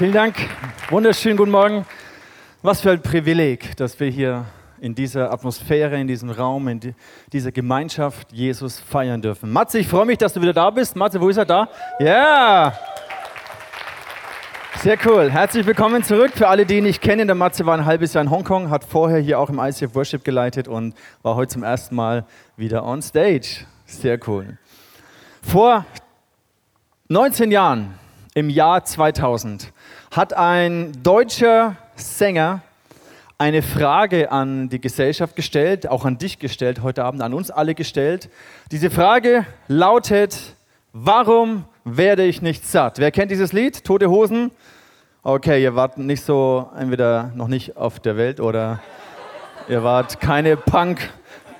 Vielen Dank. Wunderschönen guten Morgen. Was für ein Privileg, dass wir hier in dieser Atmosphäre, in diesem Raum, in die, dieser Gemeinschaft Jesus feiern dürfen. Matze, ich freue mich, dass du wieder da bist. Matze, wo ist er da? Ja! Yeah. Sehr cool. Herzlich willkommen zurück. Für alle, die ihn nicht kennen, der Matze war ein halbes Jahr in Hongkong, hat vorher hier auch im ICF Worship geleitet und war heute zum ersten Mal wieder on stage. Sehr cool. Vor 19 Jahren, im Jahr 2000, hat ein deutscher Sänger eine Frage an die Gesellschaft gestellt, auch an dich gestellt, heute Abend an uns alle gestellt. Diese Frage lautet, warum werde ich nicht satt? Wer kennt dieses Lied? Tote Hosen? Okay, ihr wart nicht so, entweder noch nicht auf der Welt oder ihr wart keine Punk,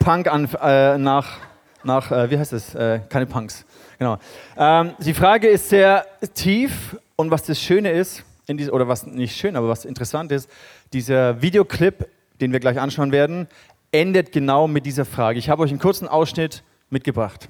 Punk an, äh, nach, nach äh, wie heißt es? Äh, keine Punks. Genau. Ähm, die Frage ist sehr tief und was das Schöne ist, in oder was nicht schön, aber was interessant ist, dieser Videoclip, den wir gleich anschauen werden, endet genau mit dieser Frage. Ich habe euch einen kurzen Ausschnitt mitgebracht.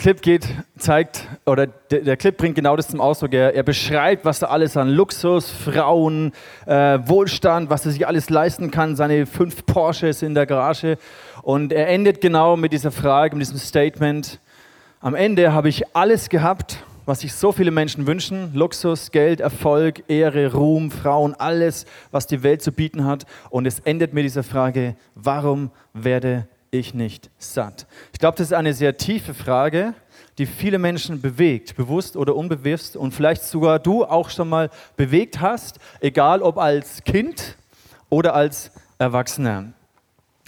Clip geht, zeigt, oder der, der, Clip bringt genau das zum Ausdruck. Er, er beschreibt, was er alles an Luxus, Frauen, äh, Wohlstand, was er sich alles leisten kann, seine fünf Porsches in der Garage. Und er endet genau mit dieser Frage, mit diesem Statement. Am Ende habe ich alles gehabt, was sich so viele Menschen wünschen. Luxus, Geld, Erfolg, Ehre, Ruhm, Frauen, alles, was die Welt zu bieten hat. Und es endet mit dieser Frage, warum werde ich nicht satt? Ich glaube, das ist eine sehr tiefe Frage, die viele Menschen bewegt, bewusst oder unbewusst und vielleicht sogar du auch schon mal bewegt hast, egal ob als Kind oder als Erwachsener.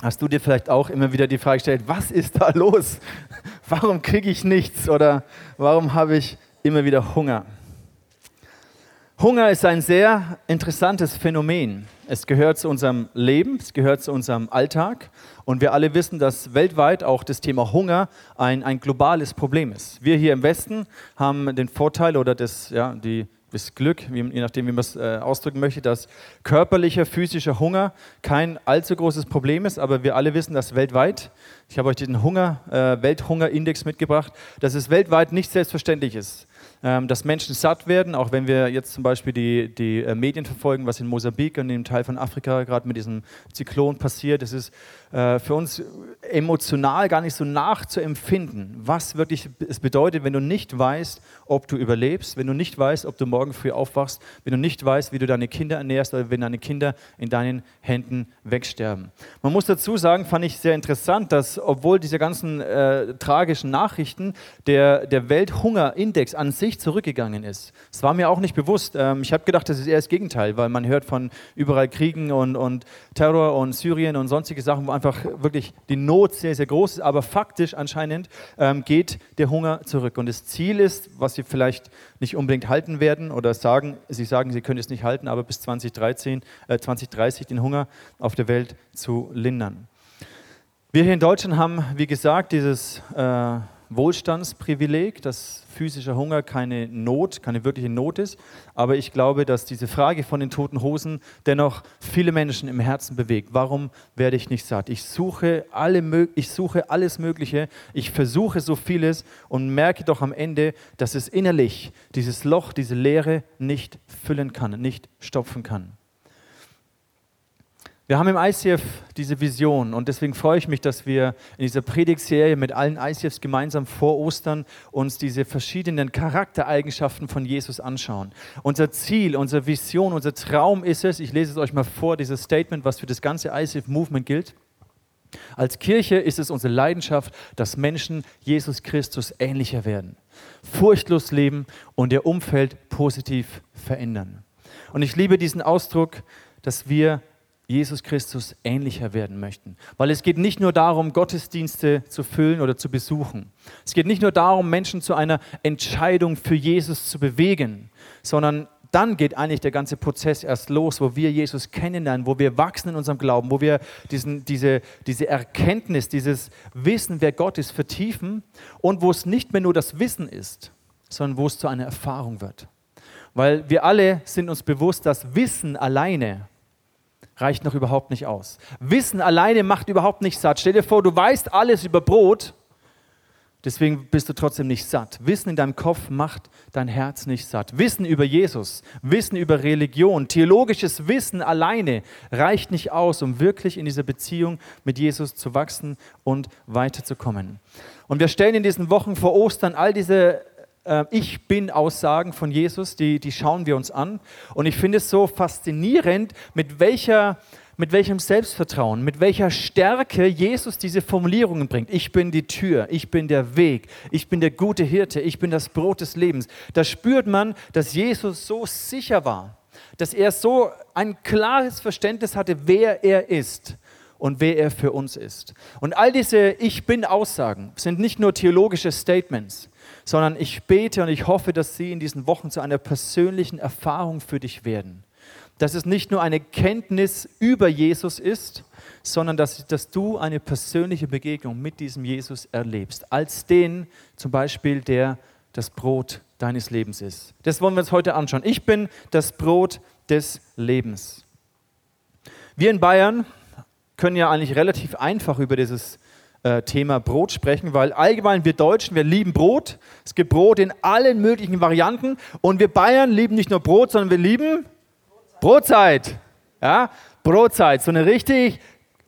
Hast du dir vielleicht auch immer wieder die Frage gestellt, was ist da los? Warum kriege ich nichts oder warum habe ich immer wieder Hunger? Hunger ist ein sehr interessantes Phänomen. Es gehört zu unserem Leben, es gehört zu unserem Alltag. Und wir alle wissen, dass weltweit auch das Thema Hunger ein, ein globales Problem ist. Wir hier im Westen haben den Vorteil oder das, ja, die, das Glück, je nachdem, wie man es äh, ausdrücken möchte, dass körperlicher, physischer Hunger kein allzu großes Problem ist. Aber wir alle wissen, dass weltweit, ich habe euch den Hunger, äh, Welthungerindex mitgebracht, dass es weltweit nicht selbstverständlich ist dass Menschen satt werden, auch wenn wir jetzt zum Beispiel die, die äh, Medien verfolgen, was in Mosambik und dem Teil von Afrika gerade mit diesem Zyklon passiert. Es ist äh, für uns emotional gar nicht so nachzuempfinden, was wirklich es bedeutet, wenn du nicht weißt, ob du überlebst, wenn du nicht weißt, ob du morgen früh aufwachst, wenn du nicht weißt, wie du deine Kinder ernährst oder wenn deine Kinder in deinen Händen wegsterben. Man muss dazu sagen, fand ich sehr interessant, dass obwohl diese ganzen äh, tragischen Nachrichten der, der Welthungerindex an sich zurückgegangen ist. Das war mir auch nicht bewusst. Ähm, ich habe gedacht, das ist eher das Gegenteil, weil man hört von überall Kriegen und, und Terror und Syrien und sonstige Sachen, wo einfach wirklich die Not sehr, sehr groß ist. Aber faktisch anscheinend ähm, geht der Hunger zurück. Und das Ziel ist, was Sie vielleicht nicht unbedingt halten werden oder sagen, Sie sagen, Sie können es nicht halten, aber bis 2013, äh, 2030 den Hunger auf der Welt zu lindern. Wir hier in Deutschland haben, wie gesagt, dieses äh, Wohlstandsprivileg, dass physischer Hunger keine Not, keine wirkliche Not ist. Aber ich glaube, dass diese Frage von den toten Hosen dennoch viele Menschen im Herzen bewegt. Warum werde ich nicht satt? Ich suche, alle, ich suche alles Mögliche, ich versuche so vieles und merke doch am Ende, dass es innerlich dieses Loch, diese Leere nicht füllen kann, nicht stopfen kann. Wir haben im ICF diese Vision und deswegen freue ich mich, dass wir in dieser Predigtserie mit allen ICFs gemeinsam vor Ostern uns diese verschiedenen Charaktereigenschaften von Jesus anschauen. Unser Ziel, unsere Vision, unser Traum ist es, ich lese es euch mal vor, dieses Statement, was für das ganze ICF-Movement gilt. Als Kirche ist es unsere Leidenschaft, dass Menschen Jesus Christus ähnlicher werden, furchtlos leben und ihr Umfeld positiv verändern. Und ich liebe diesen Ausdruck, dass wir Jesus Christus ähnlicher werden möchten. Weil es geht nicht nur darum, Gottesdienste zu füllen oder zu besuchen. Es geht nicht nur darum, Menschen zu einer Entscheidung für Jesus zu bewegen, sondern dann geht eigentlich der ganze Prozess erst los, wo wir Jesus kennenlernen, wo wir wachsen in unserem Glauben, wo wir diesen, diese, diese Erkenntnis, dieses Wissen, wer Gott ist, vertiefen und wo es nicht mehr nur das Wissen ist, sondern wo es zu einer Erfahrung wird. Weil wir alle sind uns bewusst, dass Wissen alleine reicht noch überhaupt nicht aus. Wissen alleine macht überhaupt nicht satt. Stell dir vor, du weißt alles über Brot, deswegen bist du trotzdem nicht satt. Wissen in deinem Kopf macht dein Herz nicht satt. Wissen über Jesus, Wissen über Religion, theologisches Wissen alleine reicht nicht aus, um wirklich in dieser Beziehung mit Jesus zu wachsen und weiterzukommen. Und wir stellen in diesen Wochen vor Ostern all diese äh, ich bin Aussagen von Jesus, die, die schauen wir uns an. Und ich finde es so faszinierend, mit, welcher, mit welchem Selbstvertrauen, mit welcher Stärke Jesus diese Formulierungen bringt. Ich bin die Tür, ich bin der Weg, ich bin der gute Hirte, ich bin das Brot des Lebens. Da spürt man, dass Jesus so sicher war, dass er so ein klares Verständnis hatte, wer er ist und wer er für uns ist. Und all diese Ich bin Aussagen sind nicht nur theologische Statements, sondern ich bete und ich hoffe, dass sie in diesen Wochen zu einer persönlichen Erfahrung für dich werden. Dass es nicht nur eine Kenntnis über Jesus ist, sondern dass, dass du eine persönliche Begegnung mit diesem Jesus erlebst, als den zum Beispiel, der das Brot deines Lebens ist. Das wollen wir uns heute anschauen. Ich bin das Brot des Lebens. Wir in Bayern können ja eigentlich relativ einfach über dieses äh, Thema Brot sprechen, weil allgemein wir Deutschen, wir lieben Brot. Es gibt Brot in allen möglichen Varianten und wir Bayern lieben nicht nur Brot, sondern wir lieben Brotzeit. Ja, Brotzeit, so eine richtig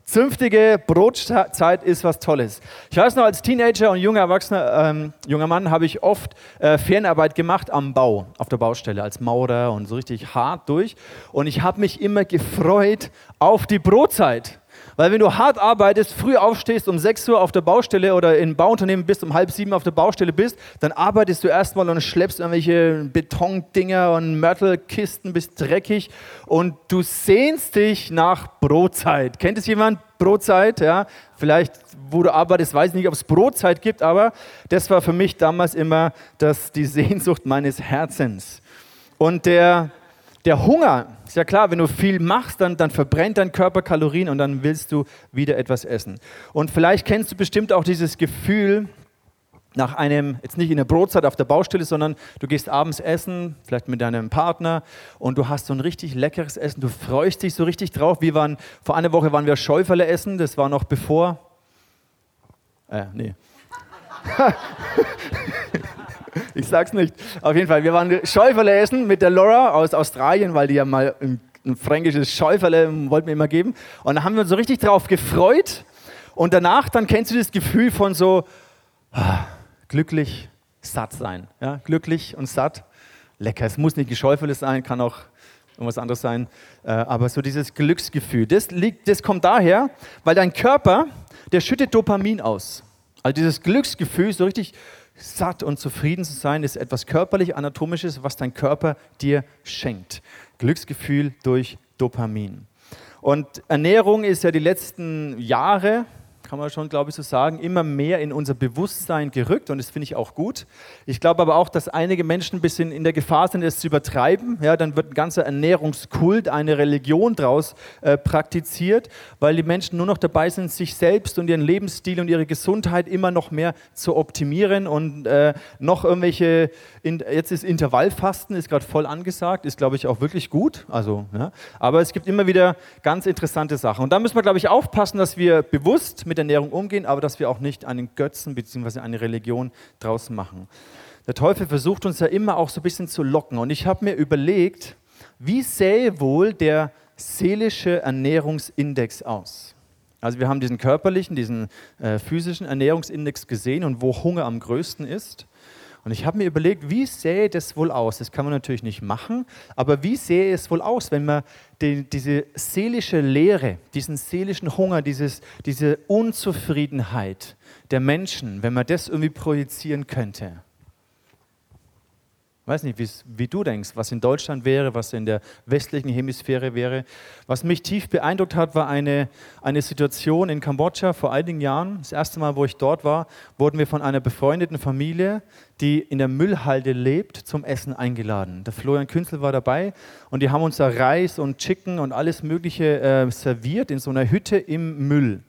zünftige Brotzeit ist was Tolles. Ich weiß noch, als Teenager und junger Erwachsener, ähm, junger Mann, habe ich oft äh, Fernarbeit gemacht am Bau, auf der Baustelle, als Maurer und so richtig hart durch. Und ich habe mich immer gefreut auf die Brotzeit. Weil wenn du hart arbeitest, früh aufstehst, um 6 Uhr auf der Baustelle oder in Bauunternehmen bist, um halb sieben auf der Baustelle bist, dann arbeitest du erstmal und schleppst irgendwelche Betondinger und Mörtelkisten, bist dreckig und du sehnst dich nach Brotzeit. Kennt es jemand? Brotzeit, ja? Vielleicht, wo du arbeitest, weiß ich nicht, ob es Brotzeit gibt, aber das war für mich damals immer das, die Sehnsucht meines Herzens. Und der der Hunger, ist ja klar, wenn du viel machst, dann, dann verbrennt dein Körper Kalorien und dann willst du wieder etwas essen. Und vielleicht kennst du bestimmt auch dieses Gefühl, nach einem, jetzt nicht in der Brotzeit auf der Baustelle, sondern du gehst abends essen, vielleicht mit deinem Partner und du hast so ein richtig leckeres Essen, du freust dich so richtig drauf. Wir waren, vor einer Woche waren wir Schäuferle essen, das war noch bevor, äh, nee. ich sag's nicht. Auf jeden Fall, wir waren Schäuferle essen mit der Laura aus Australien, weil die ja mal ein, ein fränkisches Schäuferle wollten wir immer geben. Und da haben wir uns so richtig drauf gefreut. Und danach, dann kennst du das Gefühl von so ah, glücklich, satt sein. Ja? Glücklich und satt. Lecker. Es muss nicht Geschäufele sein, kann auch irgendwas anderes sein. Äh, aber so dieses Glücksgefühl, das, liegt, das kommt daher, weil dein Körper, der schüttet Dopamin aus. Also dieses Glücksgefühl, so richtig satt und zufrieden zu sein, ist etwas körperlich anatomisches, was dein Körper dir schenkt. Glücksgefühl durch Dopamin. Und Ernährung ist ja die letzten Jahre kann man schon, glaube ich, so sagen, immer mehr in unser Bewusstsein gerückt und das finde ich auch gut. Ich glaube aber auch, dass einige Menschen ein bisschen in der Gefahr sind, es zu übertreiben. Ja, dann wird ein ganzer Ernährungskult, eine Religion daraus äh, praktiziert, weil die Menschen nur noch dabei sind, sich selbst und ihren Lebensstil und ihre Gesundheit immer noch mehr zu optimieren und äh, noch irgendwelche, in, jetzt ist Intervallfasten, ist gerade voll angesagt, ist, glaube ich, auch wirklich gut. Also, ja, aber es gibt immer wieder ganz interessante Sachen. Und da müssen wir, glaube ich, aufpassen, dass wir bewusst mit mit Ernährung umgehen, aber dass wir auch nicht einen Götzen bzw. eine Religion draus machen. Der Teufel versucht uns ja immer auch so ein bisschen zu locken. Und ich habe mir überlegt, wie sähe wohl der seelische Ernährungsindex aus? Also wir haben diesen körperlichen, diesen äh, physischen Ernährungsindex gesehen und wo Hunger am größten ist. Und ich habe mir überlegt, wie sähe das wohl aus? Das kann man natürlich nicht machen, aber wie sähe es wohl aus, wenn man die, diese seelische Leere, diesen seelischen Hunger, dieses, diese Unzufriedenheit der Menschen, wenn man das irgendwie projizieren könnte? Weiß nicht, wie du denkst, was in Deutschland wäre, was in der westlichen Hemisphäre wäre. Was mich tief beeindruckt hat, war eine, eine Situation in Kambodscha vor einigen Jahren. Das erste Mal, wo ich dort war, wurden wir von einer befreundeten Familie, die in der Müllhalde lebt, zum Essen eingeladen. Der Florian Künzel war dabei und die haben uns da Reis und Chicken und alles Mögliche äh, serviert in so einer Hütte im Müll.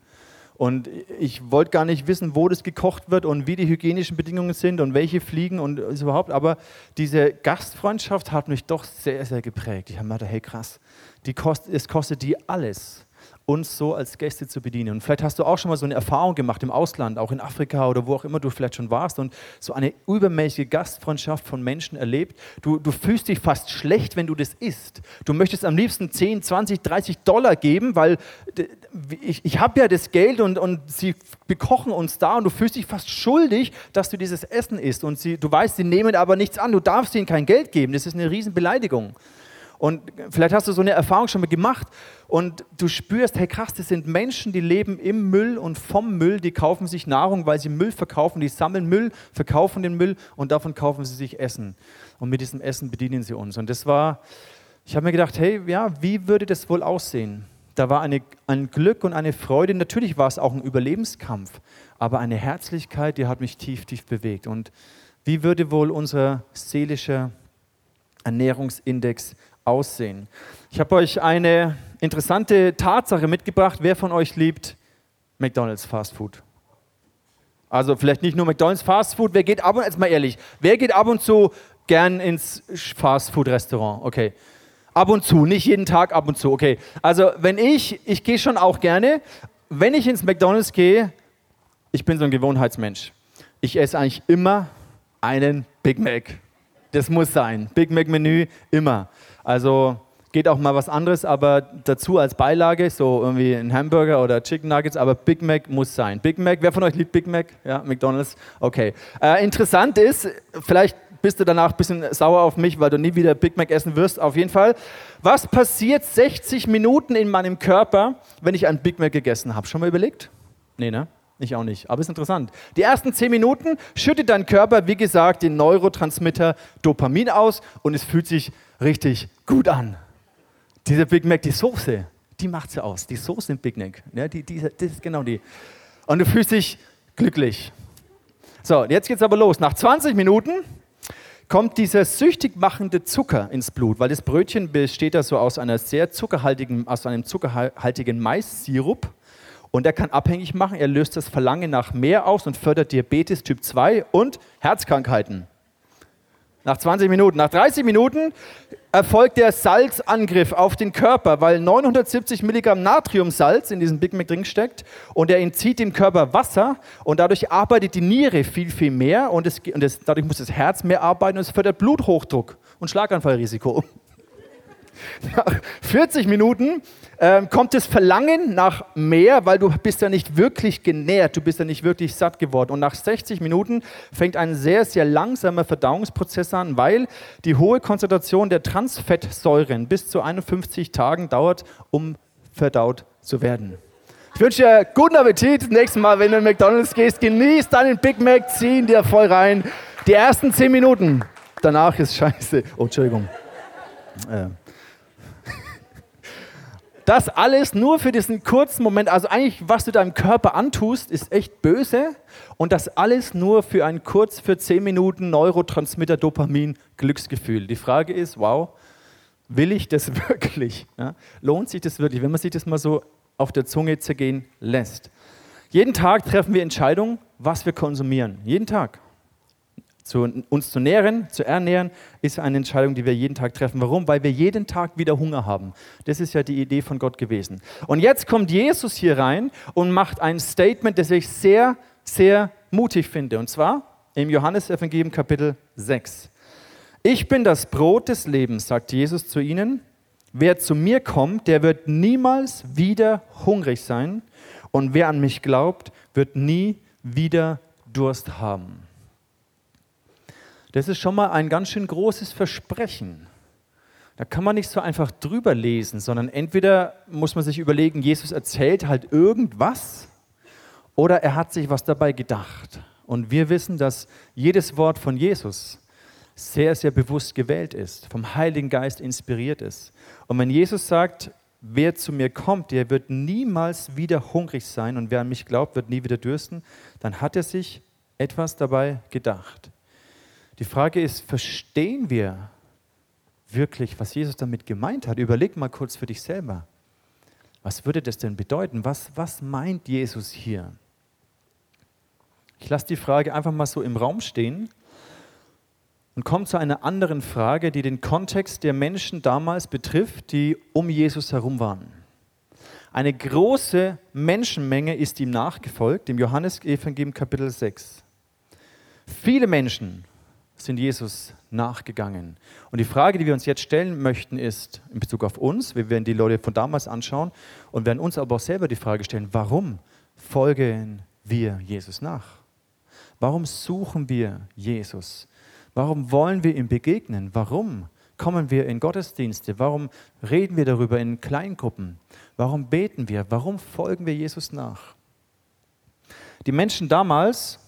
Und ich wollte gar nicht wissen, wo das gekocht wird und wie die hygienischen Bedingungen sind und welche fliegen und überhaupt. Aber diese Gastfreundschaft hat mich doch sehr, sehr geprägt. Ich habe mir gedacht, hey krass, die kost, es kostet die alles uns so als Gäste zu bedienen. Und vielleicht hast du auch schon mal so eine Erfahrung gemacht im Ausland, auch in Afrika oder wo auch immer du vielleicht schon warst und so eine übermäßige Gastfreundschaft von Menschen erlebt. Du, du fühlst dich fast schlecht, wenn du das isst. Du möchtest am liebsten 10, 20, 30 Dollar geben, weil ich, ich habe ja das Geld und, und sie bekochen uns da und du fühlst dich fast schuldig, dass du dieses Essen isst. Und sie, du weißt, sie nehmen aber nichts an, du darfst ihnen kein Geld geben. Das ist eine Riesenbeleidigung. Und vielleicht hast du so eine Erfahrung schon mal gemacht und du spürst, hey krass, das sind Menschen, die leben im Müll und vom Müll, die kaufen sich Nahrung, weil sie Müll verkaufen, die sammeln Müll, verkaufen den Müll und davon kaufen sie sich Essen. Und mit diesem Essen bedienen sie uns. Und das war, ich habe mir gedacht, hey, ja, wie würde das wohl aussehen? Da war eine, ein Glück und eine Freude. Natürlich war es auch ein Überlebenskampf, aber eine Herzlichkeit, die hat mich tief, tief bewegt. Und wie würde wohl unser seelischer Ernährungsindex aussehen. Ich habe euch eine interessante Tatsache mitgebracht. Wer von euch liebt McDonald's Fast Food? Also vielleicht nicht nur McDonald's Fast Food, wer geht ab und jetzt mal ehrlich, wer geht ab und zu gern ins Fast Food Restaurant? Okay. Ab und zu, nicht jeden Tag, ab und zu. Okay. Also, wenn ich, ich gehe schon auch gerne, wenn ich ins McDonald's gehe, ich bin so ein Gewohnheitsmensch. Ich esse eigentlich immer einen Big Mac. Das muss sein. Big Mac Menü immer. Also geht auch mal was anderes, aber dazu als Beilage, so irgendwie ein Hamburger oder Chicken Nuggets, aber Big Mac muss sein. Big Mac, wer von euch liebt Big Mac? Ja, McDonald's? Okay. Äh, interessant ist, vielleicht bist du danach ein bisschen sauer auf mich, weil du nie wieder Big Mac essen wirst, auf jeden Fall. Was passiert 60 Minuten in meinem Körper, wenn ich einen Big Mac gegessen habe? Schon mal überlegt? Nee, ne? Ich auch nicht, aber ist interessant. Die ersten 10 Minuten schüttet dein Körper, wie gesagt, den Neurotransmitter Dopamin aus und es fühlt sich richtig gut an. Dieser Big Mac, die Soße, die macht sie aus. Die Soße im Big Mac, ja, die, die, das ist genau die. Und du fühlst dich glücklich. So, jetzt geht's aber los. Nach 20 Minuten kommt dieser süchtig machende Zucker ins Blut, weil das Brötchen besteht ja so aus einer sehr zuckerhaltigen, aus einem zuckerhaltigen Mais-Sirup und der kann abhängig machen. Er löst das Verlangen nach mehr aus und fördert Diabetes Typ 2 und Herzkrankheiten. Nach 20 Minuten. Nach 30 Minuten erfolgt der Salzangriff auf den Körper, weil 970 Milligramm Natriumsalz in diesem Big Mac drin steckt und er entzieht dem Körper Wasser und dadurch arbeitet die Niere viel, viel mehr und, es, und es, dadurch muss das Herz mehr arbeiten und es fördert Bluthochdruck und Schlaganfallrisiko. Nach 40 Minuten ähm, kommt das Verlangen nach mehr, weil du bist ja nicht wirklich genährt, du bist ja nicht wirklich satt geworden. Und nach 60 Minuten fängt ein sehr, sehr langsamer Verdauungsprozess an, weil die hohe Konzentration der Transfettsäuren bis zu 51 Tagen dauert, um verdaut zu werden. Ich wünsche dir guten Appetit. Das nächste Mal, wenn du in McDonalds gehst, genieß deinen Big Mac, zieh ihn dir voll rein. Die ersten 10 Minuten. Danach ist scheiße. Oh, Entschuldigung. Äh. Das alles nur für diesen kurzen Moment. Also eigentlich, was du deinem Körper antust, ist echt böse. Und das alles nur für ein kurz, für 10 Minuten Neurotransmitter Dopamin Glücksgefühl. Die Frage ist, wow, will ich das wirklich? Ja? Lohnt sich das wirklich, wenn man sich das mal so auf der Zunge zergehen lässt? Jeden Tag treffen wir Entscheidungen, was wir konsumieren. Jeden Tag zu, uns zu nähren, zu ernähren, ist eine Entscheidung, die wir jeden Tag treffen. Warum? Weil wir jeden Tag wieder Hunger haben. Das ist ja die Idee von Gott gewesen. Und jetzt kommt Jesus hier rein und macht ein Statement, das ich sehr, sehr mutig finde. Und zwar im Johannesevangelium Kapitel 6. Ich bin das Brot des Lebens, sagt Jesus zu ihnen. Wer zu mir kommt, der wird niemals wieder hungrig sein. Und wer an mich glaubt, wird nie wieder Durst haben. Das ist schon mal ein ganz schön großes Versprechen. Da kann man nicht so einfach drüber lesen, sondern entweder muss man sich überlegen, Jesus erzählt halt irgendwas oder er hat sich was dabei gedacht. Und wir wissen, dass jedes Wort von Jesus sehr, sehr bewusst gewählt ist, vom Heiligen Geist inspiriert ist. Und wenn Jesus sagt, wer zu mir kommt, der wird niemals wieder hungrig sein und wer an mich glaubt, wird nie wieder dürsten, dann hat er sich etwas dabei gedacht. Die Frage ist, verstehen wir wirklich, was Jesus damit gemeint hat? Überleg mal kurz für dich selber. Was würde das denn bedeuten? Was, was meint Jesus hier? Ich lasse die Frage einfach mal so im Raum stehen und komme zu einer anderen Frage, die den Kontext der Menschen damals betrifft, die um Jesus herum waren. Eine große Menschenmenge ist ihm nachgefolgt, im Johannesevangelium Kapitel 6. Viele Menschen sind Jesus nachgegangen. Und die Frage, die wir uns jetzt stellen möchten, ist in Bezug auf uns, wir werden die Leute von damals anschauen und werden uns aber auch selber die Frage stellen, warum folgen wir Jesus nach? Warum suchen wir Jesus? Warum wollen wir ihm begegnen? Warum kommen wir in Gottesdienste? Warum reden wir darüber in Kleingruppen? Warum beten wir? Warum folgen wir Jesus nach? Die Menschen damals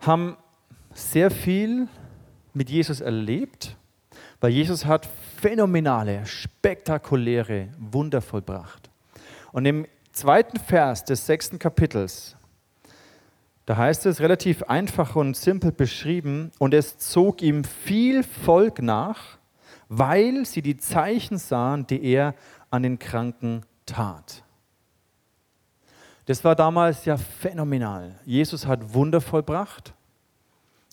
haben sehr viel mit Jesus erlebt, weil Jesus hat phänomenale, spektakuläre Wunder vollbracht. Und im zweiten Vers des sechsten Kapitels da heißt es relativ einfach und simpel beschrieben, und es zog ihm viel Volk nach, weil sie die Zeichen sahen, die er an den Kranken tat. Das war damals ja phänomenal. Jesus hat Wunder vollbracht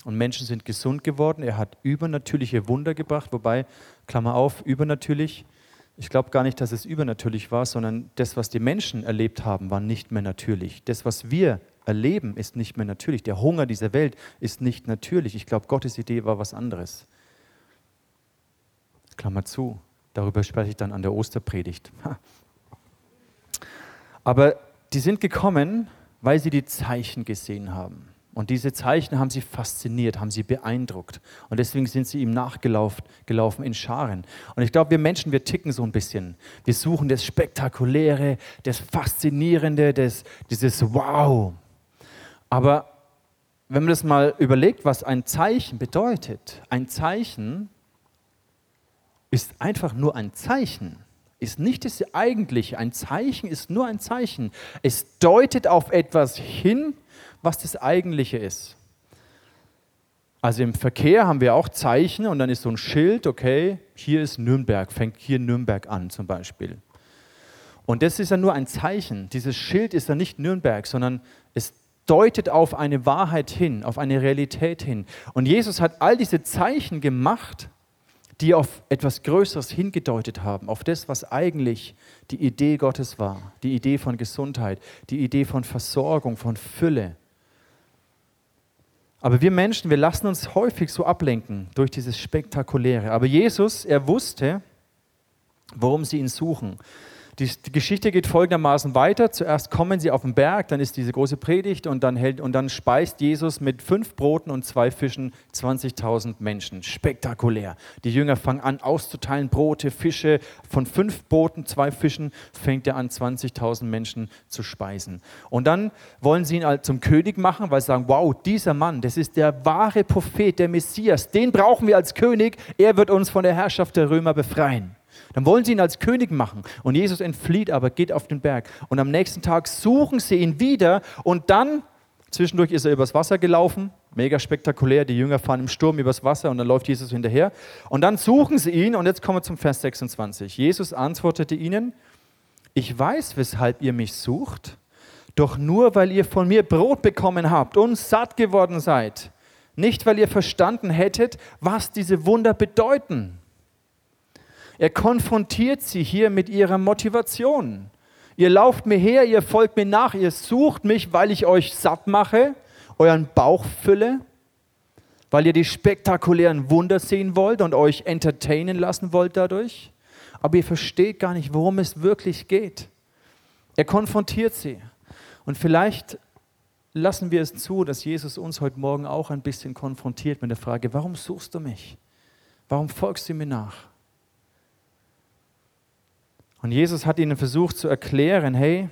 und Menschen sind gesund geworden. Er hat übernatürliche Wunder gebracht, wobei, Klammer auf, übernatürlich, ich glaube gar nicht, dass es übernatürlich war, sondern das, was die Menschen erlebt haben, war nicht mehr natürlich. Das, was wir erleben, ist nicht mehr natürlich. Der Hunger dieser Welt ist nicht natürlich. Ich glaube, Gottes Idee war was anderes. Klammer zu, darüber spreche ich dann an der Osterpredigt. Aber die sind gekommen, weil sie die Zeichen gesehen haben. Und diese Zeichen haben sie fasziniert, haben sie beeindruckt. Und deswegen sind sie ihm nachgelaufen gelaufen in Scharen. Und ich glaube, wir Menschen, wir ticken so ein bisschen. Wir suchen das Spektakuläre, das Faszinierende, das, dieses Wow. Aber wenn man das mal überlegt, was ein Zeichen bedeutet, ein Zeichen ist einfach nur ein Zeichen, ist nicht das eigentliche. Ein Zeichen ist nur ein Zeichen. Es deutet auf etwas hin, was das eigentliche ist. Also im Verkehr haben wir auch Zeichen und dann ist so ein Schild, okay, hier ist Nürnberg, fängt hier Nürnberg an zum Beispiel. Und das ist ja nur ein Zeichen. Dieses Schild ist ja nicht Nürnberg, sondern es deutet auf eine Wahrheit hin, auf eine Realität hin. Und Jesus hat all diese Zeichen gemacht, die auf etwas Größeres hingedeutet haben, auf das, was eigentlich die Idee Gottes war, die Idee von Gesundheit, die Idee von Versorgung, von Fülle. Aber wir Menschen, wir lassen uns häufig so ablenken durch dieses Spektakuläre. Aber Jesus, er wusste, worum sie ihn suchen. Die, die, Geschichte geht folgendermaßen weiter. Zuerst kommen sie auf den Berg, dann ist diese große Predigt und dann, hält, und dann speist Jesus mit fünf Broten und zwei Fischen 20.000 Menschen. Spektakulär. Die Jünger fangen an auszuteilen, Brote, Fische. Von fünf Broten, zwei Fischen fängt er an, 20.000 Menschen zu speisen. Und dann wollen sie ihn halt zum König machen, weil sie sagen, wow, dieser Mann, das ist der wahre Prophet, der Messias. Den brauchen wir als König. Er wird uns von der Herrschaft der Römer befreien. Dann wollen sie ihn als König machen. Und Jesus entflieht aber, geht auf den Berg. Und am nächsten Tag suchen sie ihn wieder. Und dann, zwischendurch ist er übers Wasser gelaufen. Mega spektakulär. Die Jünger fahren im Sturm übers Wasser und dann läuft Jesus hinterher. Und dann suchen sie ihn. Und jetzt kommen wir zum Vers 26. Jesus antwortete ihnen: Ich weiß, weshalb ihr mich sucht. Doch nur, weil ihr von mir Brot bekommen habt und satt geworden seid. Nicht, weil ihr verstanden hättet, was diese Wunder bedeuten. Er konfrontiert sie hier mit ihrer Motivation. Ihr lauft mir her, ihr folgt mir nach, ihr sucht mich, weil ich euch satt mache, euren Bauch fülle, weil ihr die spektakulären Wunder sehen wollt und euch entertainen lassen wollt dadurch. Aber ihr versteht gar nicht, worum es wirklich geht. Er konfrontiert sie. Und vielleicht lassen wir es zu, dass Jesus uns heute Morgen auch ein bisschen konfrontiert mit der Frage, warum suchst du mich? Warum folgst du mir nach? Und Jesus hat ihnen versucht zu erklären, hey,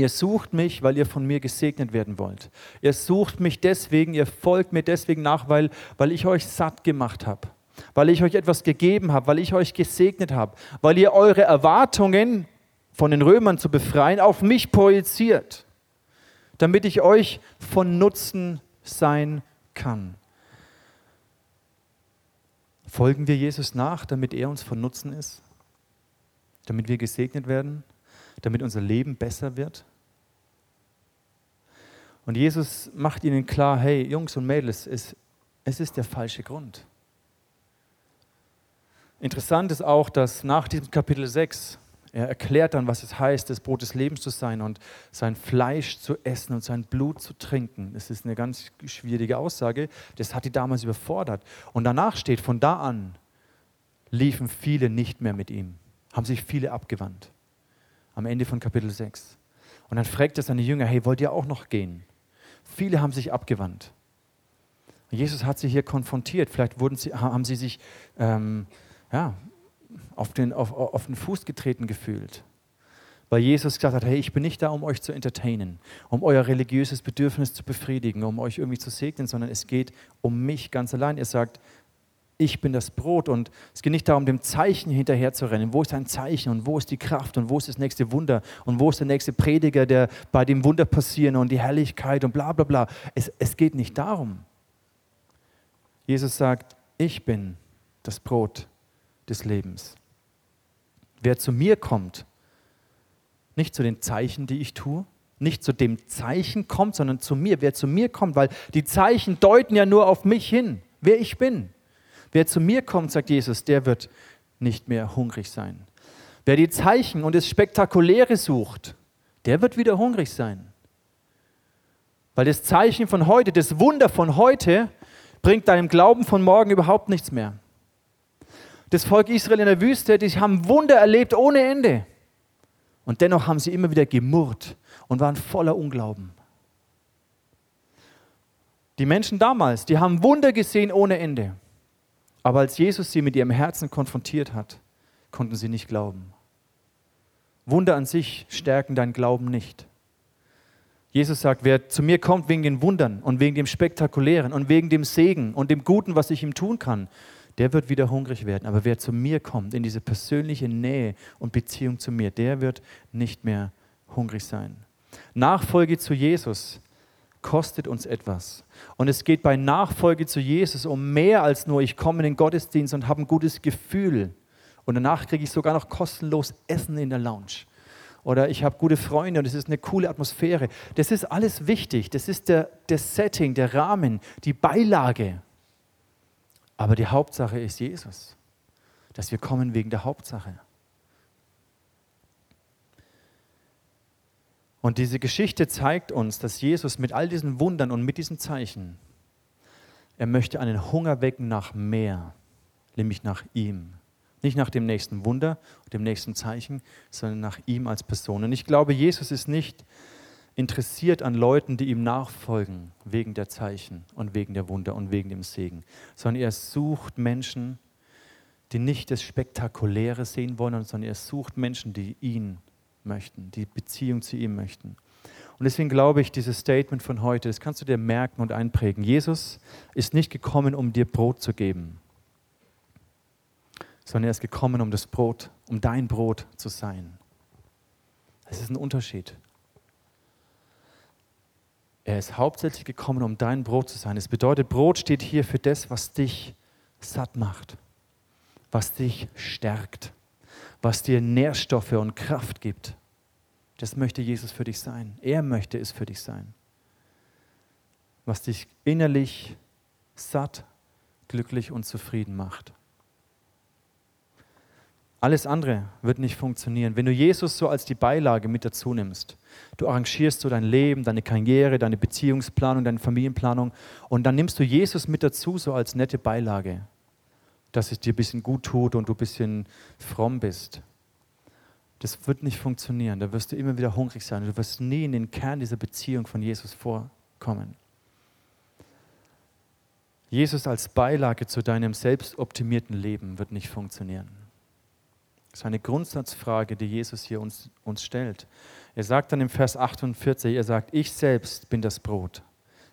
Ihr sucht mich, weil ihr von mir gesegnet werden wollt. Ihr sucht mich deswegen, ihr folgt mir deswegen nach, weil, weil ich euch satt gemacht habe, weil ich euch etwas gegeben habe, weil ich euch gesegnet habe, weil ihr eure Erwartungen von den Römern zu befreien auf mich projiziert, damit ich euch von Nutzen sein kann. Folgen wir Jesus nach, damit er uns von Nutzen ist? Damit wir gesegnet werden? Damit unser Leben besser wird? Und Jesus macht ihnen klar, hey Jungs und Mädels, es, es ist der falsche Grund. Interessant ist auch, dass nach diesem Kapitel 6 er erklärt dann, was es heißt, das Brot des Lebens zu sein und sein Fleisch zu essen und sein Blut zu trinken. Das ist eine ganz schwierige Aussage. Das hat die damals überfordert. Und danach steht, von da an liefen viele nicht mehr mit ihm, haben sich viele abgewandt. Am Ende von Kapitel 6. Und dann fragt er seine Jünger, hey, wollt ihr auch noch gehen? Viele haben sich abgewandt. Jesus hat sie hier konfrontiert. Vielleicht wurden sie, haben sie sich ähm, ja, auf den, auf, auf den Fuß getreten gefühlt. Weil Jesus gesagt hat, hey, ich bin nicht da, um euch zu entertainen, um euer religiöses Bedürfnis zu befriedigen, um euch irgendwie zu segnen, sondern es geht um mich ganz allein. Er sagt, ich bin das Brot und es geht nicht darum, dem Zeichen hinterher zu rennen. Wo ist ein Zeichen und wo ist die Kraft und wo ist das nächste Wunder und wo ist der nächste Prediger, der bei dem Wunder passieren und die Herrlichkeit und bla bla bla. Es, es geht nicht darum. Jesus sagt, ich bin das Brot des Lebens. Wer zu mir kommt, nicht zu den Zeichen, die ich tue, nicht zu dem Zeichen kommt, sondern zu mir. Wer zu mir kommt, weil die Zeichen deuten ja nur auf mich hin, wer ich bin. Wer zu mir kommt, sagt Jesus, der wird nicht mehr hungrig sein. Wer die Zeichen und das Spektakuläre sucht, der wird wieder hungrig sein. Weil das Zeichen von heute, das Wunder von heute, bringt deinem Glauben von morgen überhaupt nichts mehr das Volk Israel in der Wüste, die haben Wunder erlebt ohne Ende. Und dennoch haben sie immer wieder gemurrt und waren voller Unglauben. Die Menschen damals, die haben Wunder gesehen ohne Ende. Aber als Jesus sie mit ihrem Herzen konfrontiert hat, konnten sie nicht glauben. Wunder an sich stärken deinen Glauben nicht. Jesus sagt, wer zu mir kommt wegen den Wundern und wegen dem Spektakulären und wegen dem Segen und dem Guten, was ich ihm tun kann, der wird wieder hungrig werden. Aber wer zu mir kommt, in diese persönliche Nähe und Beziehung zu mir, der wird nicht mehr hungrig sein. Nachfolge zu Jesus kostet uns etwas. Und es geht bei Nachfolge zu Jesus um mehr als nur, ich komme in den Gottesdienst und habe ein gutes Gefühl. Und danach kriege ich sogar noch kostenlos Essen in der Lounge. Oder ich habe gute Freunde und es ist eine coole Atmosphäre. Das ist alles wichtig. Das ist der, der Setting, der Rahmen, die Beilage. Aber die Hauptsache ist Jesus, dass wir kommen wegen der Hauptsache. Und diese Geschichte zeigt uns, dass Jesus mit all diesen Wundern und mit diesen Zeichen, er möchte einen Hunger wecken nach mehr, nämlich nach ihm. Nicht nach dem nächsten Wunder, dem nächsten Zeichen, sondern nach ihm als Person. Und ich glaube, Jesus ist nicht interessiert an Leuten, die ihm nachfolgen, wegen der Zeichen und wegen der Wunder und wegen dem Segen, sondern er sucht Menschen, die nicht das Spektakuläre sehen wollen, sondern er sucht Menschen, die ihn möchten, die Beziehung zu ihm möchten. Und deswegen glaube ich, dieses Statement von heute, das kannst du dir merken und einprägen. Jesus ist nicht gekommen, um dir Brot zu geben, sondern er ist gekommen, um das Brot, um dein Brot zu sein. Es ist ein Unterschied. Er ist hauptsächlich gekommen, um dein Brot zu sein. Das bedeutet, Brot steht hier für das, was dich satt macht, was dich stärkt, was dir Nährstoffe und Kraft gibt. Das möchte Jesus für dich sein. Er möchte es für dich sein. Was dich innerlich satt, glücklich und zufrieden macht. Alles andere wird nicht funktionieren. Wenn du Jesus so als die Beilage mit dazu nimmst, du arrangierst so dein Leben, deine Karriere, deine Beziehungsplanung, deine Familienplanung und dann nimmst du Jesus mit dazu so als nette Beilage, dass es dir ein bisschen gut tut und du ein bisschen fromm bist. Das wird nicht funktionieren. Da wirst du immer wieder hungrig sein. Du wirst nie in den Kern dieser Beziehung von Jesus vorkommen. Jesus als Beilage zu deinem selbstoptimierten Leben wird nicht funktionieren. Das ist eine Grundsatzfrage, die Jesus hier uns, uns stellt. Er sagt dann im Vers 48, er sagt, ich selbst bin das Brot,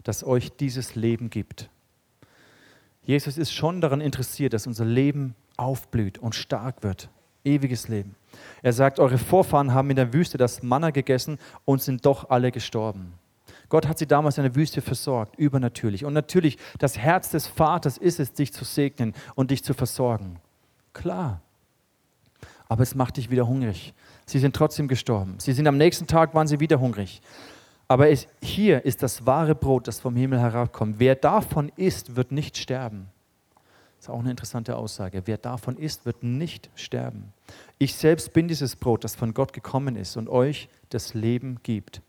das euch dieses Leben gibt. Jesus ist schon daran interessiert, dass unser Leben aufblüht und stark wird. Ewiges Leben. Er sagt, eure Vorfahren haben in der Wüste das Manna gegessen und sind doch alle gestorben. Gott hat sie damals in der Wüste versorgt, übernatürlich. Und natürlich, das Herz des Vaters ist es, dich zu segnen und dich zu versorgen. Klar. Aber es macht dich wieder hungrig. Sie sind trotzdem gestorben. Sie sind am nächsten Tag, waren sie wieder hungrig. Aber es, hier ist das wahre Brot, das vom Himmel herabkommt. Wer davon isst, wird nicht sterben. Das ist auch eine interessante Aussage. Wer davon isst, wird nicht sterben. Ich selbst bin dieses Brot, das von Gott gekommen ist und euch das Leben gibt.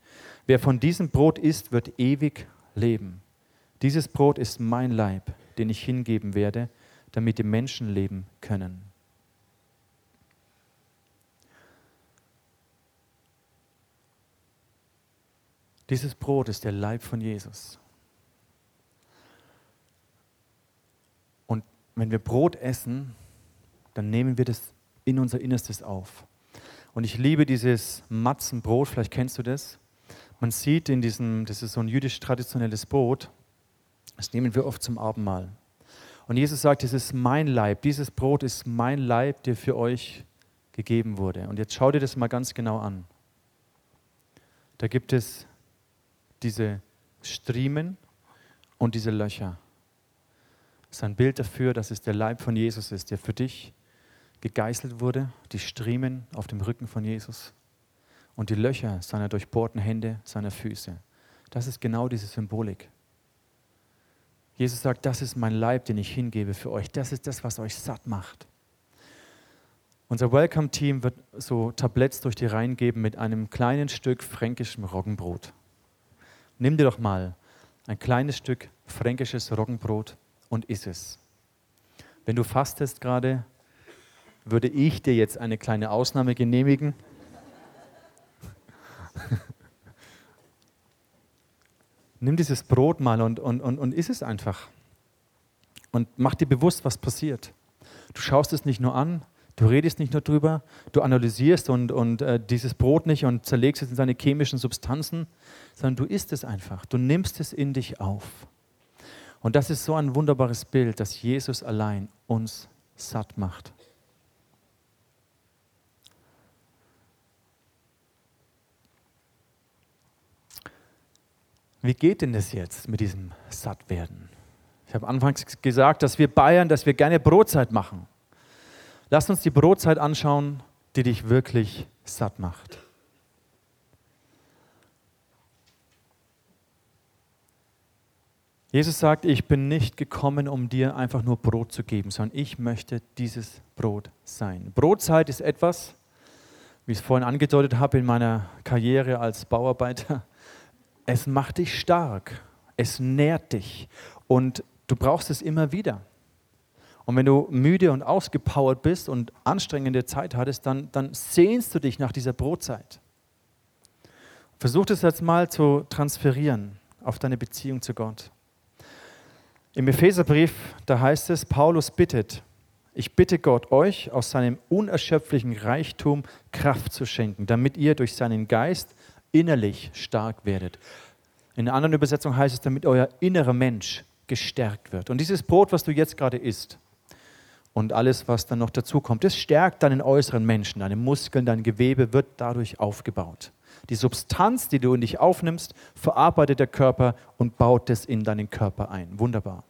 Wer von diesem Brot isst, wird ewig leben. Dieses Brot ist mein Leib, den ich hingeben werde, damit die Menschen leben können. Dieses Brot ist der Leib von Jesus. Und wenn wir Brot essen, dann nehmen wir das in unser Innerstes auf. Und ich liebe dieses Matzenbrot, vielleicht kennst du das. Man sieht in diesem, das ist so ein jüdisch traditionelles Brot, das nehmen wir oft zum Abendmahl. Und Jesus sagt, es ist mein Leib, dieses Brot ist mein Leib, der für euch gegeben wurde. Und jetzt schau dir das mal ganz genau an. Da gibt es diese Striemen und diese Löcher. Das ist ein Bild dafür, dass es der Leib von Jesus ist, der für dich gegeißelt wurde, die Striemen auf dem Rücken von Jesus und die Löcher seiner durchbohrten Hände, seiner Füße. Das ist genau diese Symbolik. Jesus sagt, das ist mein Leib, den ich hingebe für euch. Das ist das, was euch satt macht. Unser Welcome-Team wird so Tabletts durch die Reihen geben mit einem kleinen Stück fränkischem Roggenbrot. Nimm dir doch mal ein kleines Stück fränkisches Roggenbrot und iss es. Wenn du fastest gerade, würde ich dir jetzt eine kleine Ausnahme genehmigen. Nimm dieses Brot mal und, und, und, und iss es einfach. Und mach dir bewusst, was passiert. Du schaust es nicht nur an, Du redest nicht nur drüber, du analysierst und, und äh, dieses Brot nicht und zerlegst es in seine chemischen Substanzen, sondern du isst es einfach. Du nimmst es in dich auf. Und das ist so ein wunderbares Bild, dass Jesus allein uns satt macht. Wie geht denn das jetzt mit diesem Sattwerden? Ich habe anfangs gesagt, dass wir Bayern, dass wir gerne Brotzeit machen. Lass uns die Brotzeit anschauen, die dich wirklich satt macht. Jesus sagt, ich bin nicht gekommen, um dir einfach nur Brot zu geben, sondern ich möchte dieses Brot sein. Brotzeit ist etwas, wie ich es vorhin angedeutet habe in meiner Karriere als Bauarbeiter, es macht dich stark, es nährt dich und du brauchst es immer wieder. Und wenn du müde und ausgepowert bist und anstrengende Zeit hattest, dann, dann sehnst du dich nach dieser Brotzeit. Versuch das jetzt mal zu transferieren auf deine Beziehung zu Gott. Im Epheserbrief, da heißt es, Paulus bittet, ich bitte Gott, euch aus seinem unerschöpflichen Reichtum Kraft zu schenken, damit ihr durch seinen Geist innerlich stark werdet. In einer anderen Übersetzung heißt es, damit euer innerer Mensch gestärkt wird. Und dieses Brot, was du jetzt gerade isst, und alles, was dann noch dazu kommt. Das stärkt deinen äußeren Menschen, deine Muskeln, dein Gewebe wird dadurch aufgebaut. Die Substanz, die du in dich aufnimmst, verarbeitet der Körper und baut es in deinen Körper ein. Wunderbar.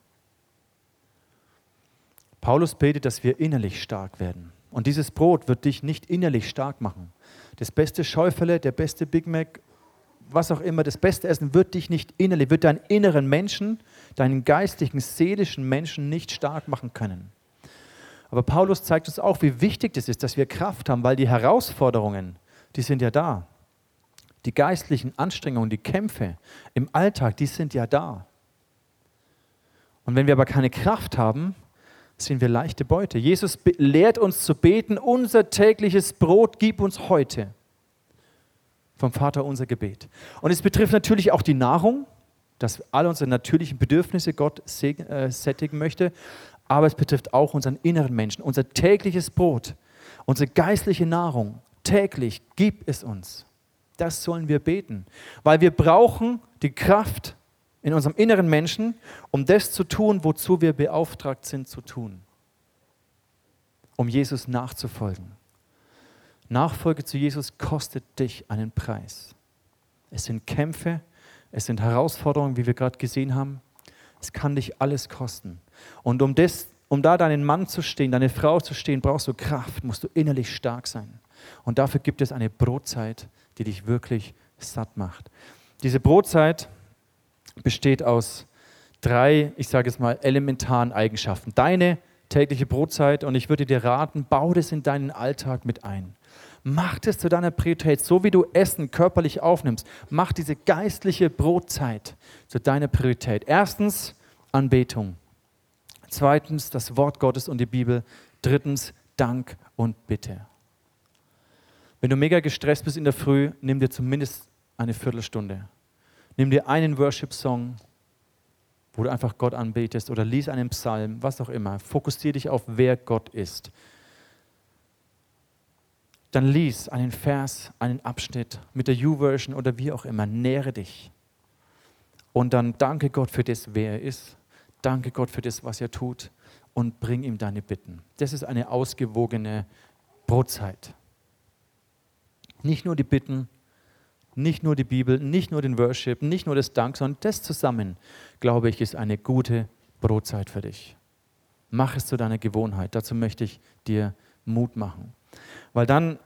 Paulus betet, dass wir innerlich stark werden. Und dieses Brot wird dich nicht innerlich stark machen. Das beste Schäufele, der beste Big Mac, was auch immer, das beste Essen wird dich nicht innerlich, wird deinen inneren Menschen, deinen geistlichen, seelischen Menschen nicht stark machen können. Aber Paulus zeigt uns auch, wie wichtig es ist, dass wir Kraft haben, weil die Herausforderungen, die sind ja da. Die geistlichen Anstrengungen, die Kämpfe im Alltag, die sind ja da. Und wenn wir aber keine Kraft haben, sind wir leichte Beute. Jesus lehrt uns zu beten, unser tägliches Brot gib uns heute. Vom Vater unser Gebet. Und es betrifft natürlich auch die Nahrung, dass alle unsere natürlichen Bedürfnisse Gott äh, sättigen möchte, aber es betrifft auch unseren inneren Menschen, unser tägliches Brot. Unsere geistliche Nahrung täglich gib es uns. Das sollen wir beten, weil wir brauchen die Kraft in unserem inneren Menschen, um das zu tun, wozu wir beauftragt sind zu tun, um Jesus nachzufolgen. Nachfolge zu Jesus kostet dich einen Preis. Es sind Kämpfe, es sind Herausforderungen, wie wir gerade gesehen haben. Es kann dich alles kosten. Und um, das, um da deinen Mann zu stehen, deine Frau zu stehen, brauchst du Kraft, musst du innerlich stark sein. Und dafür gibt es eine Brotzeit, die dich wirklich satt macht. Diese Brotzeit besteht aus drei, ich sage es mal, elementaren Eigenschaften. Deine tägliche Brotzeit und ich würde dir raten, bau das in deinen Alltag mit ein. Mach das zu deiner Priorität, so wie du Essen körperlich aufnimmst. Mach diese geistliche Brotzeit zu deiner Priorität. Erstens Anbetung. Zweitens das Wort Gottes und die Bibel. Drittens Dank und Bitte. Wenn du mega gestresst bist in der Früh, nimm dir zumindest eine Viertelstunde. Nimm dir einen Worship-Song, wo du einfach Gott anbetest oder lies einen Psalm, was auch immer. Fokussiere dich auf, wer Gott ist. Dann lies einen Vers, einen Abschnitt mit der U-Version oder wie auch immer. Nähre dich. Und dann danke Gott für das, wer er ist. Danke Gott für das, was er tut. Und bring ihm deine Bitten. Das ist eine ausgewogene Brotzeit. Nicht nur die Bitten, nicht nur die Bibel, nicht nur den Worship, nicht nur das Dank, sondern das zusammen, glaube ich, ist eine gute Brotzeit für dich. Mach es zu deiner Gewohnheit. Dazu möchte ich dir Mut machen. Weil dann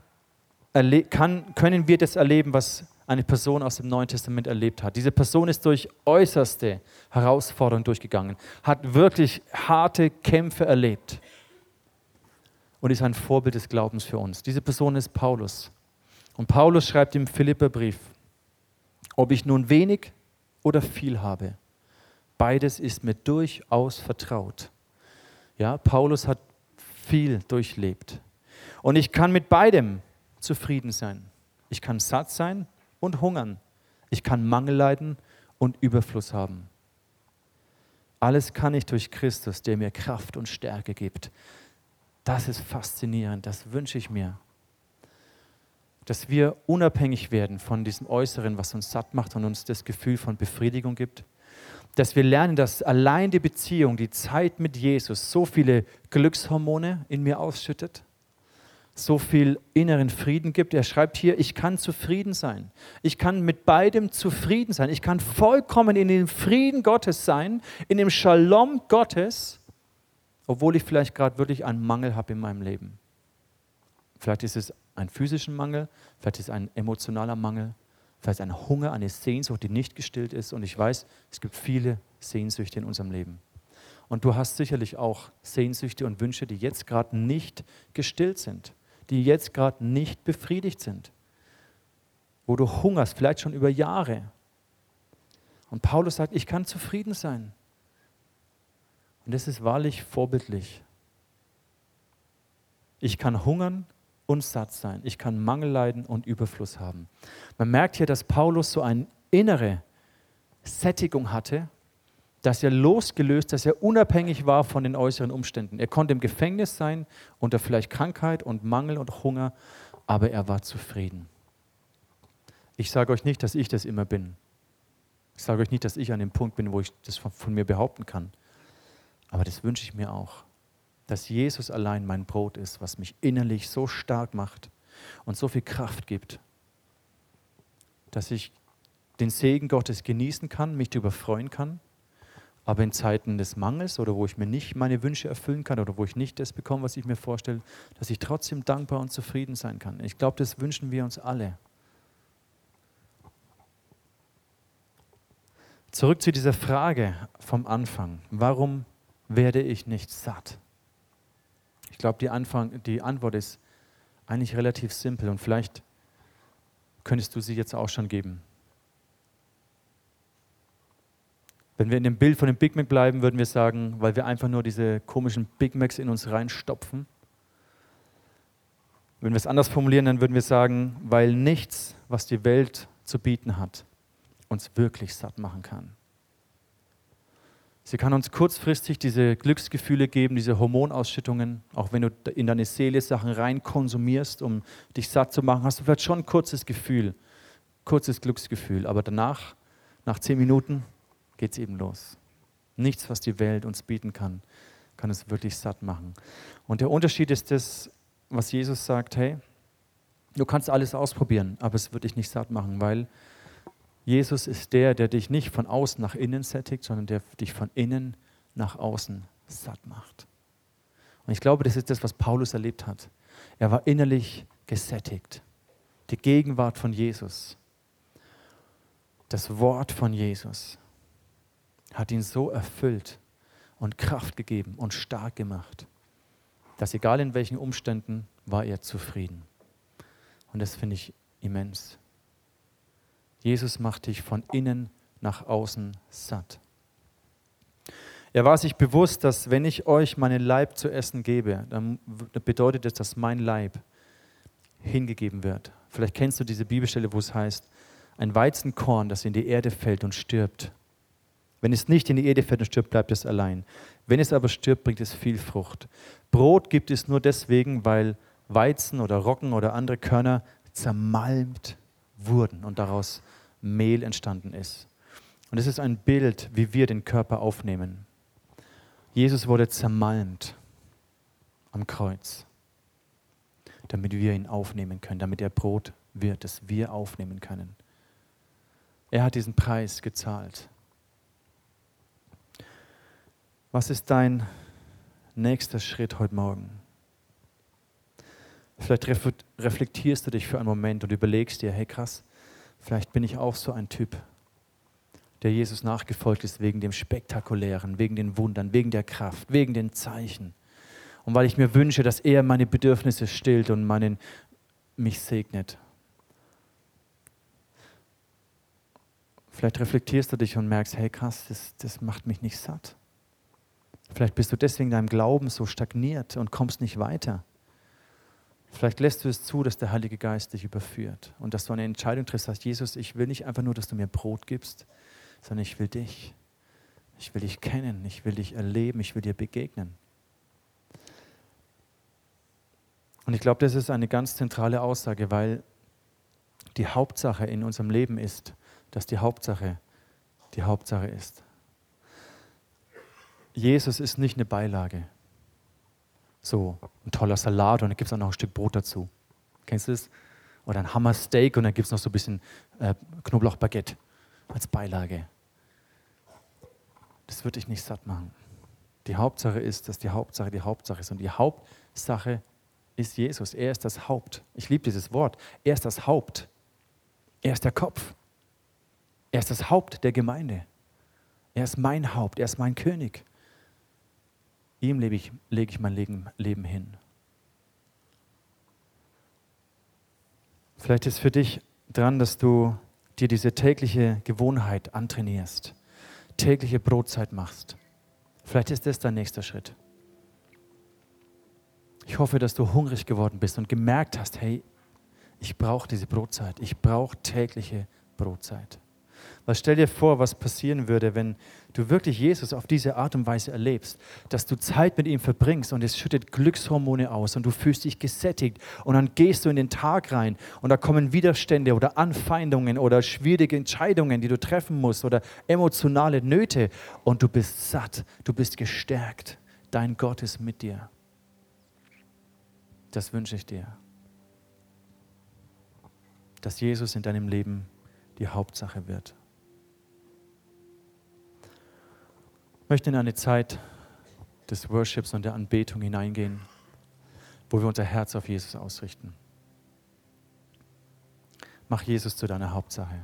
kann, können wir das erleben, was eine Person aus dem Neuen Testament erlebt hat. Diese Person ist durch äußerste Herausforderungen durchgegangen, hat wirklich harte Kämpfe erlebt und ist ein Vorbild des Glaubens für uns. Diese Person ist Paulus. Und Paulus schreibt im Philipperbrief, ob ich nun wenig oder viel habe, beides ist mir durchaus vertraut. Ja, Paulus hat viel durchlebt. Und ich kann mit beidem zufrieden sein. Ich kann satt sein und hungern. Ich kann Mangel leiden und Überfluss haben. Alles kann ich durch Christus, der mir Kraft und Stärke gibt. Das ist faszinierend, das wünsche ich mir dass wir unabhängig werden von diesem Äußeren, was uns satt macht und uns das Gefühl von Befriedigung gibt. Dass wir lernen, dass allein die Beziehung, die Zeit mit Jesus so viele Glückshormone in mir ausschüttet, so viel inneren Frieden gibt. Er schreibt hier, ich kann zufrieden sein. Ich kann mit beidem zufrieden sein. Ich kann vollkommen in dem Frieden Gottes sein, in dem Shalom Gottes, obwohl ich vielleicht gerade wirklich einen Mangel habe in meinem Leben. Vielleicht ist es einen physischen Mangel, vielleicht ist es ein emotionaler Mangel, vielleicht ein Hunger, eine Sehnsucht, die nicht gestillt ist. Und ich weiß, es gibt viele Sehnsüchte in unserem Leben. Und du hast sicherlich auch Sehnsüchte und Wünsche, die jetzt gerade nicht gestillt sind, die jetzt gerade nicht befriedigt sind, wo du hungerst, vielleicht schon über Jahre. Und Paulus sagt, ich kann zufrieden sein. Und das ist wahrlich vorbildlich. Ich kann hungern und satt sein. Ich kann Mangel leiden und Überfluss haben. Man merkt hier, dass Paulus so eine innere Sättigung hatte, dass er losgelöst, dass er unabhängig war von den äußeren Umständen. Er konnte im Gefängnis sein, unter vielleicht Krankheit und Mangel und Hunger, aber er war zufrieden. Ich sage euch nicht, dass ich das immer bin. Ich sage euch nicht, dass ich an dem Punkt bin, wo ich das von mir behaupten kann. Aber das wünsche ich mir auch dass Jesus allein mein Brot ist, was mich innerlich so stark macht und so viel Kraft gibt, dass ich den Segen Gottes genießen kann, mich darüber freuen kann, aber in Zeiten des Mangels oder wo ich mir nicht meine Wünsche erfüllen kann oder wo ich nicht das bekomme, was ich mir vorstelle, dass ich trotzdem dankbar und zufrieden sein kann. Ich glaube, das wünschen wir uns alle. Zurück zu dieser Frage vom Anfang. Warum werde ich nicht satt? Ich glaube, die, die Antwort ist eigentlich relativ simpel und vielleicht könntest du sie jetzt auch schon geben. Wenn wir in dem Bild von dem Big Mac bleiben, würden wir sagen, weil wir einfach nur diese komischen Big Macs in uns reinstopfen. Wenn wir es anders formulieren, dann würden wir sagen, weil nichts, was die Welt zu bieten hat, uns wirklich satt machen kann. Sie kann uns kurzfristig diese Glücksgefühle geben, diese Hormonausschüttungen. Auch wenn du in deine Seele Sachen rein konsumierst, um dich satt zu machen, hast du vielleicht schon ein kurzes Gefühl, kurzes Glücksgefühl. Aber danach, nach zehn Minuten, geht es eben los. Nichts, was die Welt uns bieten kann, kann es wirklich satt machen. Und der Unterschied ist das, was Jesus sagt, hey, du kannst alles ausprobieren, aber es wird dich nicht satt machen, weil Jesus ist der, der dich nicht von außen nach innen sättigt, sondern der dich von innen nach außen satt macht. Und ich glaube, das ist das, was Paulus erlebt hat. Er war innerlich gesättigt. Die Gegenwart von Jesus, das Wort von Jesus hat ihn so erfüllt und Kraft gegeben und stark gemacht, dass egal in welchen Umständen war er zufrieden. Und das finde ich immens. Jesus macht dich von innen nach außen satt. Er war sich bewusst, dass wenn ich euch meinen Leib zu essen gebe, dann bedeutet das, dass mein Leib hingegeben wird. Vielleicht kennst du diese Bibelstelle, wo es heißt, ein Weizenkorn, das in die Erde fällt und stirbt. Wenn es nicht in die Erde fällt und stirbt, bleibt es allein. Wenn es aber stirbt, bringt es viel Frucht. Brot gibt es nur deswegen, weil Weizen oder Roggen oder andere Körner zermalmt wurden und daraus Mehl entstanden ist. Und es ist ein Bild, wie wir den Körper aufnehmen. Jesus wurde zermalmt am Kreuz, damit wir ihn aufnehmen können, damit er Brot wird, das wir aufnehmen können. Er hat diesen Preis gezahlt. Was ist dein nächster Schritt heute Morgen? Vielleicht reflektierst du dich für einen Moment und überlegst dir, hey krass, Vielleicht bin ich auch so ein Typ, der Jesus nachgefolgt ist wegen dem Spektakulären, wegen den Wundern, wegen der Kraft, wegen den Zeichen. Und weil ich mir wünsche, dass er meine Bedürfnisse stillt und meinen, mich segnet. Vielleicht reflektierst du dich und merkst, hey krass, das, das macht mich nicht satt. Vielleicht bist du deswegen deinem Glauben so stagniert und kommst nicht weiter. Vielleicht lässt du es zu, dass der Heilige Geist dich überführt und dass du eine Entscheidung triffst, sagst, Jesus, ich will nicht einfach nur, dass du mir Brot gibst, sondern ich will dich. Ich will dich kennen, ich will dich erleben, ich will dir begegnen. Und ich glaube, das ist eine ganz zentrale Aussage, weil die Hauptsache in unserem Leben ist, dass die Hauptsache die Hauptsache ist. Jesus ist nicht eine Beilage so ein toller Salat und dann gibt es auch noch ein Stück Brot dazu. Kennst du das? Oder ein Hammersteak und dann gibt es noch so ein bisschen äh, Knoblauchbaguette als Beilage. Das würde dich nicht satt machen. Die Hauptsache ist, dass die Hauptsache die Hauptsache ist. Und die Hauptsache ist Jesus. Er ist das Haupt. Ich liebe dieses Wort. Er ist das Haupt. Er ist der Kopf. Er ist das Haupt der Gemeinde. Er ist mein Haupt. Er ist mein König. Ihm lege ich, lege ich mein Leben hin. Vielleicht ist für dich dran, dass du dir diese tägliche Gewohnheit antrainierst, tägliche Brotzeit machst. Vielleicht ist das dein nächster Schritt. Ich hoffe, dass du hungrig geworden bist und gemerkt hast, hey, ich brauche diese Brotzeit, ich brauche tägliche Brotzeit. Weil stell dir vor, was passieren würde, wenn du wirklich Jesus auf diese Art und Weise erlebst, dass du Zeit mit ihm verbringst und es schüttet Glückshormone aus und du fühlst dich gesättigt und dann gehst du in den Tag rein und da kommen Widerstände oder Anfeindungen oder schwierige Entscheidungen, die du treffen musst oder emotionale Nöte und du bist satt, du bist gestärkt. Dein Gott ist mit dir. Das wünsche ich dir. Dass Jesus in deinem Leben die Hauptsache wird. Ich möchte in eine Zeit des Worships und der Anbetung hineingehen, wo wir unser Herz auf Jesus ausrichten. Mach Jesus zu deiner Hauptsache.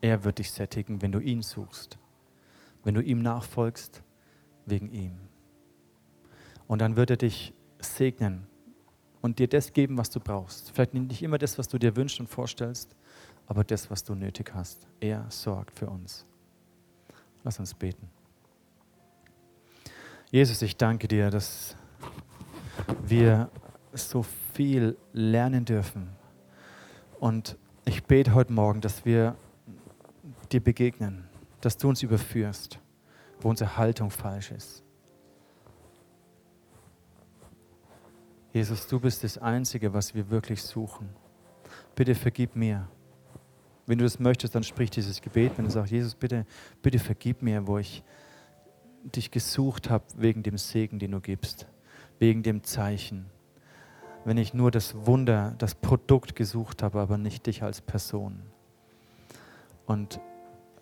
Er wird dich sättigen, wenn du ihn suchst, wenn du ihm nachfolgst, wegen ihm. Und dann wird er dich segnen und dir das geben, was du brauchst. Vielleicht nicht immer das, was du dir wünschst und vorstellst, aber das, was du nötig hast. Er sorgt für uns. Lass uns beten. Jesus, ich danke dir, dass wir so viel lernen dürfen. Und ich bete heute Morgen, dass wir dir begegnen, dass du uns überführst. wo unsere Haltung falsch ist. Jesus, du bist das Einzige, was wir wirklich suchen. Bitte vergib mir. Wenn du das möchtest, dann sprich dieses Gebet. Wenn du sagst, Jesus, bitte, bitte vergib mir, wo ich dich gesucht habe wegen dem Segen, den du gibst, wegen dem Zeichen. Wenn ich nur das Wunder, das Produkt gesucht habe, aber nicht dich als Person. Und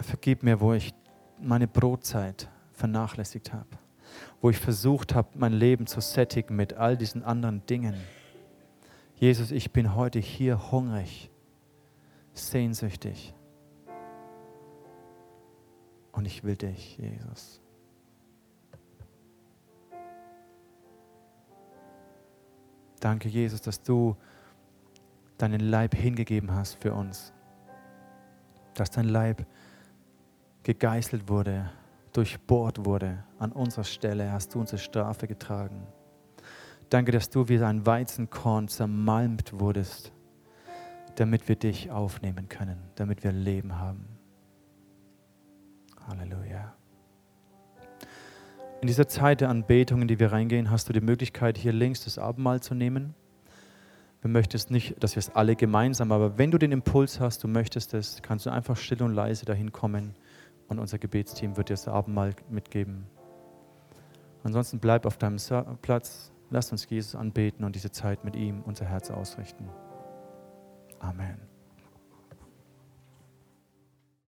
vergib mir, wo ich meine Brotzeit vernachlässigt habe, wo ich versucht habe, mein Leben zu sättigen mit all diesen anderen Dingen. Jesus, ich bin heute hier hungrig, sehnsüchtig. Und ich will dich, Jesus. Danke, Jesus, dass du deinen Leib hingegeben hast für uns. Dass dein Leib gegeißelt wurde, durchbohrt wurde. An unserer Stelle hast du unsere Strafe getragen. Danke, dass du wie ein Weizenkorn zermalmt wurdest, damit wir dich aufnehmen können, damit wir Leben haben. Halleluja. In dieser Zeit der Anbetung, in die wir reingehen, hast du die Möglichkeit, hier links das Abendmahl zu nehmen. Wir möchtest nicht, dass wir es alle gemeinsam, aber wenn du den Impuls hast, du möchtest es, kannst du einfach still und leise dahin kommen und unser Gebetsteam wird dir das Abendmahl mitgeben. Ansonsten bleib auf deinem Platz, lass uns Jesus anbeten und diese Zeit mit ihm unser Herz ausrichten. Amen.